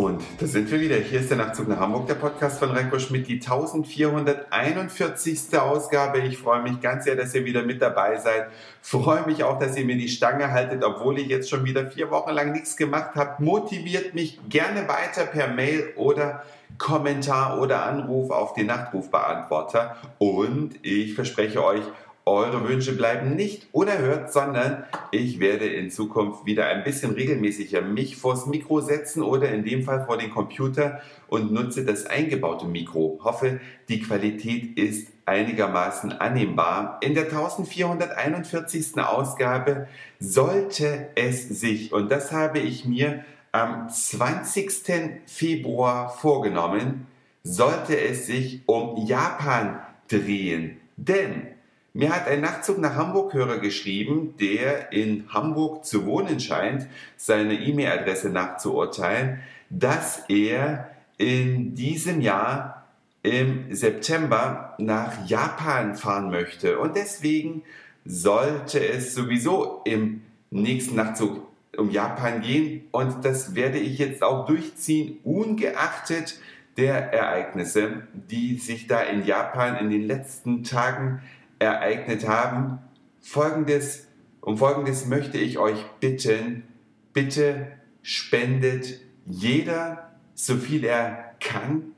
Und da sind wir wieder. Hier ist der Nachtzug nach Hamburg, der Podcast von Reiko Schmidt, die 1441. Ausgabe. Ich freue mich ganz sehr, dass ihr wieder mit dabei seid. Freue mich auch, dass ihr mir die Stange haltet, obwohl ich jetzt schon wieder vier Wochen lang nichts gemacht habe. Motiviert mich gerne weiter per Mail oder Kommentar oder Anruf auf den Nachtrufbeantworter. Und ich verspreche euch, eure Wünsche bleiben nicht unerhört, sondern ich werde in Zukunft wieder ein bisschen regelmäßiger mich vors Mikro setzen oder in dem Fall vor den Computer und nutze das eingebaute Mikro. Hoffe, die Qualität ist einigermaßen annehmbar. In der 1441. Ausgabe sollte es sich, und das habe ich mir am 20. Februar vorgenommen, sollte es sich um Japan drehen. Denn mir hat ein Nachtzug nach Hamburg-Hörer geschrieben, der in Hamburg zu wohnen scheint, seine E-Mail-Adresse nachzuurteilen, dass er in diesem Jahr im September nach Japan fahren möchte. Und deswegen sollte es sowieso im nächsten Nachtzug um Japan gehen. Und das werde ich jetzt auch durchziehen, ungeachtet der Ereignisse, die sich da in Japan in den letzten Tagen ereignet haben. Folgendes, um Folgendes möchte ich euch bitten, bitte spendet jeder so viel er kann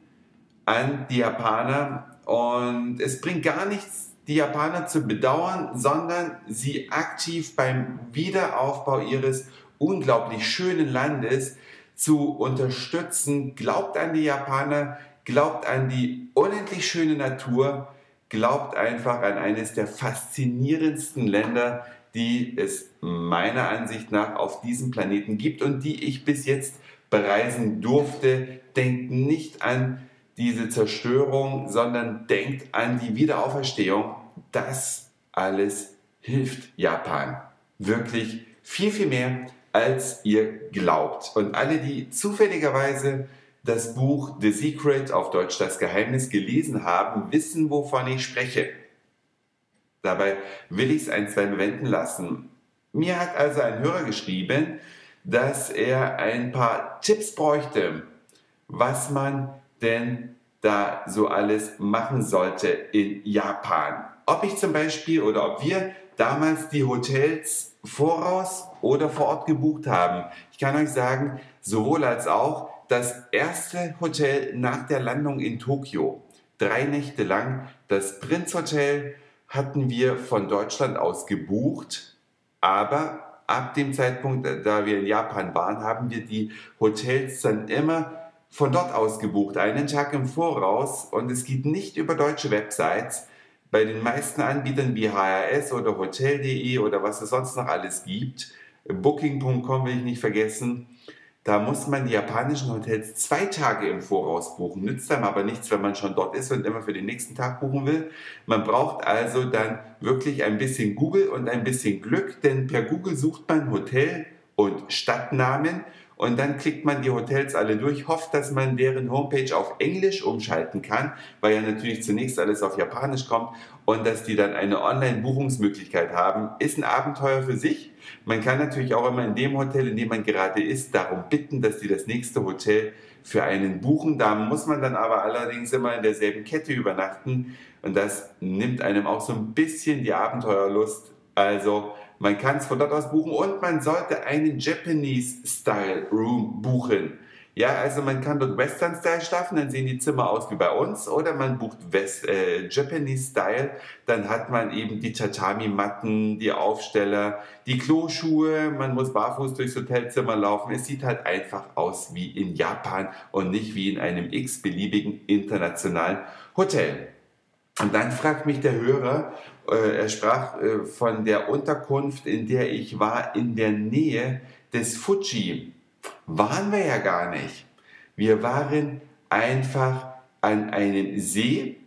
an die Japaner und es bringt gar nichts, die Japaner zu bedauern, sondern sie aktiv beim Wiederaufbau ihres unglaublich schönen Landes zu unterstützen. Glaubt an die Japaner, glaubt an die unendlich schöne Natur glaubt einfach an eines der faszinierendsten Länder, die es meiner Ansicht nach auf diesem Planeten gibt und die ich bis jetzt bereisen durfte. Denkt nicht an diese Zerstörung, sondern denkt an die Wiederauferstehung. Das alles hilft Japan wirklich viel, viel mehr, als ihr glaubt. Und alle, die zufälligerweise das Buch The Secret, auf Deutsch das Geheimnis, gelesen haben, wissen, wovon ich spreche. Dabei will ich es ein, zwei wenden lassen. Mir hat also ein Hörer geschrieben, dass er ein paar Tipps bräuchte, was man denn da so alles machen sollte in Japan. Ob ich zum Beispiel oder ob wir damals die Hotels voraus oder vor Ort gebucht haben. Ich kann euch sagen, sowohl als auch, das erste Hotel nach der Landung in Tokio. Drei Nächte lang. Das Prinz Hotel hatten wir von Deutschland aus gebucht, aber ab dem Zeitpunkt, da wir in Japan waren, haben wir die Hotels dann immer von dort aus gebucht, einen Tag im Voraus und es geht nicht über deutsche Websites. Bei den meisten Anbietern wie HRS oder Hotel.de oder was es sonst noch alles gibt, Booking.com will ich nicht vergessen, da muss man die japanischen Hotels zwei Tage im Voraus buchen. Nützt einem aber nichts, wenn man schon dort ist und immer für den nächsten Tag buchen will. Man braucht also dann wirklich ein bisschen Google und ein bisschen Glück, denn per Google sucht man Hotel und Stadtnamen und dann klickt man die Hotels alle durch, hofft, dass man deren Homepage auf Englisch umschalten kann, weil ja natürlich zunächst alles auf Japanisch kommt und dass die dann eine Online-Buchungsmöglichkeit haben, ist ein Abenteuer für sich. Man kann natürlich auch immer in dem Hotel, in dem man gerade ist, darum bitten, dass die das nächste Hotel für einen buchen. Da muss man dann aber allerdings immer in derselben Kette übernachten und das nimmt einem auch so ein bisschen die Abenteuerlust. Also man kann es von dort aus buchen und man sollte einen Japanese Style Room buchen. Ja, also man kann dort Western Style schlafen, dann sehen die Zimmer aus wie bei uns, oder man bucht West, äh, Japanese Style, dann hat man eben die Tatami-Matten, die Aufsteller, die Kloschuhe, man muss barfuß durchs Hotelzimmer laufen. Es sieht halt einfach aus wie in Japan und nicht wie in einem x-beliebigen internationalen Hotel. Und dann fragt mich der Hörer, äh, er sprach äh, von der Unterkunft, in der ich war, in der Nähe des Fuji. Waren wir ja gar nicht. Wir waren einfach an einem See,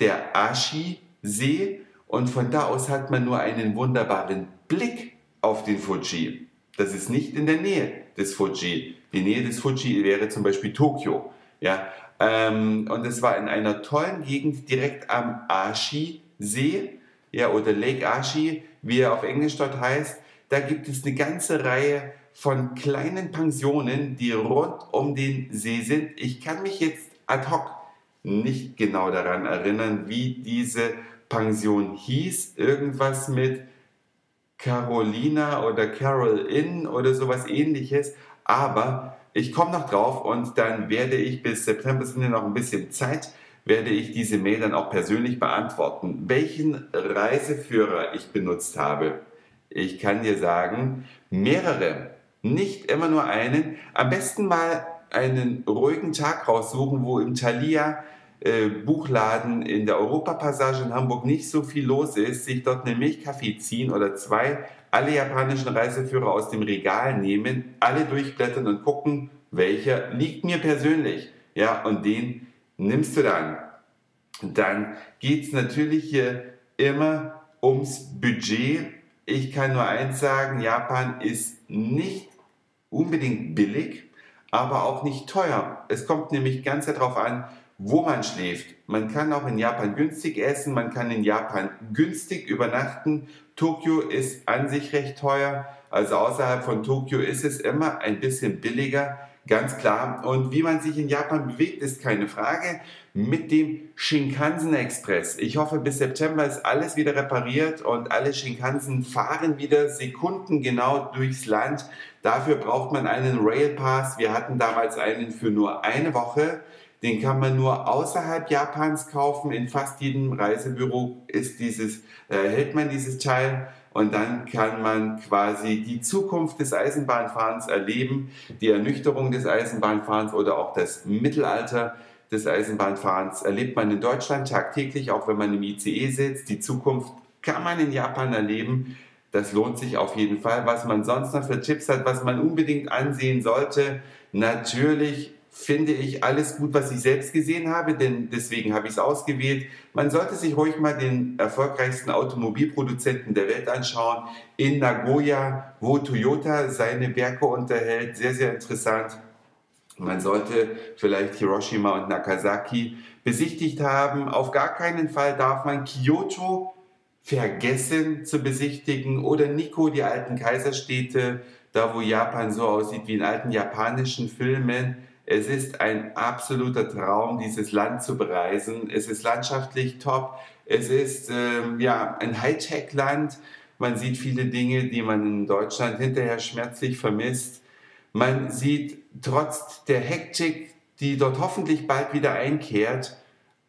der Ashi-See, und von da aus hat man nur einen wunderbaren Blick auf den Fuji. Das ist nicht in der Nähe des Fuji. Die Nähe des Fuji wäre zum Beispiel Tokio. Ja, ähm, und es war in einer tollen Gegend direkt am Ashi-See, ja, oder Lake Ashi, wie er auf Englisch dort heißt. Da gibt es eine ganze Reihe von kleinen Pensionen, die rund um den See sind. Ich kann mich jetzt ad hoc nicht genau daran erinnern, wie diese Pension hieß. Irgendwas mit Carolina oder Carol Inn oder sowas ähnliches. Aber ich komme noch drauf und dann werde ich bis September sind ja noch ein bisschen Zeit, werde ich diese Mail dann auch persönlich beantworten. Welchen Reiseführer ich benutzt habe. Ich kann dir sagen, mehrere, nicht immer nur einen. Am besten mal einen ruhigen Tag raussuchen, wo im Thalia äh, Buchladen in der Europapassage in Hamburg nicht so viel los ist, sich dort eine Milchkaffee ziehen oder zwei, alle japanischen Reiseführer aus dem Regal nehmen, alle durchblättern und gucken, welcher liegt mir persönlich. Ja, und den nimmst du dann. Dann geht es natürlich hier immer ums Budget. Ich kann nur eins sagen, Japan ist nicht unbedingt billig, aber auch nicht teuer. Es kommt nämlich ganz darauf an, wo man schläft. Man kann auch in Japan günstig essen, man kann in Japan günstig übernachten. Tokio ist an sich recht teuer, also außerhalb von Tokio ist es immer ein bisschen billiger, ganz klar. Und wie man sich in Japan bewegt, ist keine Frage. Mit dem Shinkansen Express. Ich hoffe, bis September ist alles wieder repariert und alle Shinkansen fahren wieder sekundengenau durchs Land. Dafür braucht man einen Rail Pass. Wir hatten damals einen für nur eine Woche. Den kann man nur außerhalb Japans kaufen. In fast jedem Reisebüro ist dieses, äh, hält man dieses Teil und dann kann man quasi die Zukunft des Eisenbahnfahrens erleben, die Ernüchterung des Eisenbahnfahrens oder auch das Mittelalter des Eisenbahnfahrens erlebt man in Deutschland tagtäglich, auch wenn man im ICE sitzt. Die Zukunft kann man in Japan erleben. Das lohnt sich auf jeden Fall. Was man sonst noch für Tipps hat, was man unbedingt ansehen sollte, natürlich finde ich alles gut, was ich selbst gesehen habe, denn deswegen habe ich es ausgewählt. Man sollte sich ruhig mal den erfolgreichsten Automobilproduzenten der Welt anschauen, in Nagoya, wo Toyota seine Werke unterhält. Sehr, sehr interessant. Man sollte vielleicht Hiroshima und Nagasaki besichtigt haben. Auf gar keinen Fall darf man Kyoto vergessen zu besichtigen oder Nikko, die alten Kaiserstädte, da wo Japan so aussieht wie in alten japanischen Filmen. Es ist ein absoluter Traum, dieses Land zu bereisen. Es ist landschaftlich top. Es ist ähm, ja ein Hightech-Land. Man sieht viele Dinge, die man in Deutschland hinterher schmerzlich vermisst. Man sieht trotz der Hektik, die dort hoffentlich bald wieder einkehrt,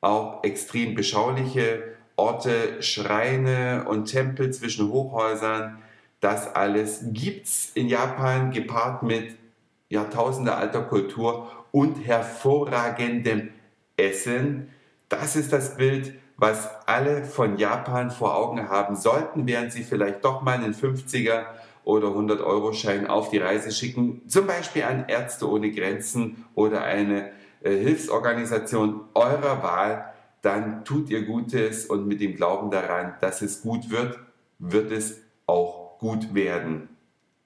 auch extrem beschauliche Orte, Schreine und Tempel zwischen Hochhäusern. Das alles gibt's in Japan gepaart mit Jahrtausende alter Kultur und hervorragendem Essen. Das ist das Bild, was alle von Japan vor Augen haben sollten, während sie vielleicht doch mal einen 50er oder 100 Euro Schein auf die Reise schicken, zum Beispiel an Ärzte ohne Grenzen oder eine äh, Hilfsorganisation eurer Wahl, dann tut ihr Gutes und mit dem Glauben daran, dass es gut wird, wird es auch gut werden.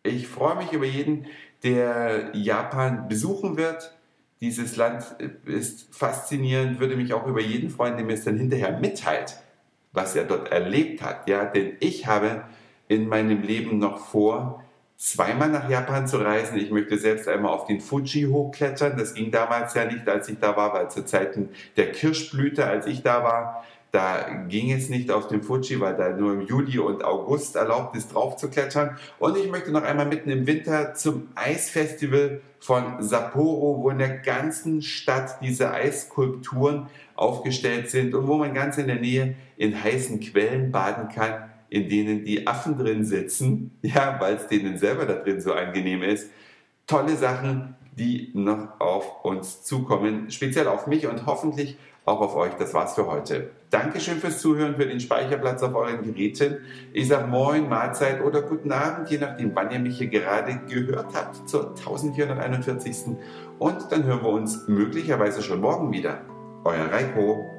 Ich freue mich über jeden, der Japan besuchen wird. Dieses Land ist faszinierend, würde mich auch über jeden freuen, der mir es dann hinterher mitteilt, was er dort erlebt hat. Ja, denn ich habe in meinem Leben noch vor, zweimal nach Japan zu reisen. Ich möchte selbst einmal auf den Fuji hochklettern. Das ging damals ja nicht, als ich da war, weil zu Zeiten der Kirschblüte, als ich da war, da ging es nicht auf dem Fuji, weil da nur im Juli und August erlaubt ist, drauf zu klettern. Und ich möchte noch einmal mitten im Winter zum Eisfestival von Sapporo, wo in der ganzen Stadt diese Eisskulpturen aufgestellt sind und wo man ganz in der Nähe in heißen Quellen baden kann, in denen die Affen drin sitzen, ja, weil es denen selber da drin so angenehm ist. Tolle Sachen, die noch auf uns zukommen, speziell auf mich und hoffentlich auch auf euch. Das war's für heute. Dankeschön fürs Zuhören, für den Speicherplatz auf euren Geräten. Ich sage Moin, Mahlzeit oder Guten Abend, je nachdem, wann ihr mich hier gerade gehört habt, zur 1441. Und dann hören wir uns möglicherweise schon morgen wieder. Euer Reiko.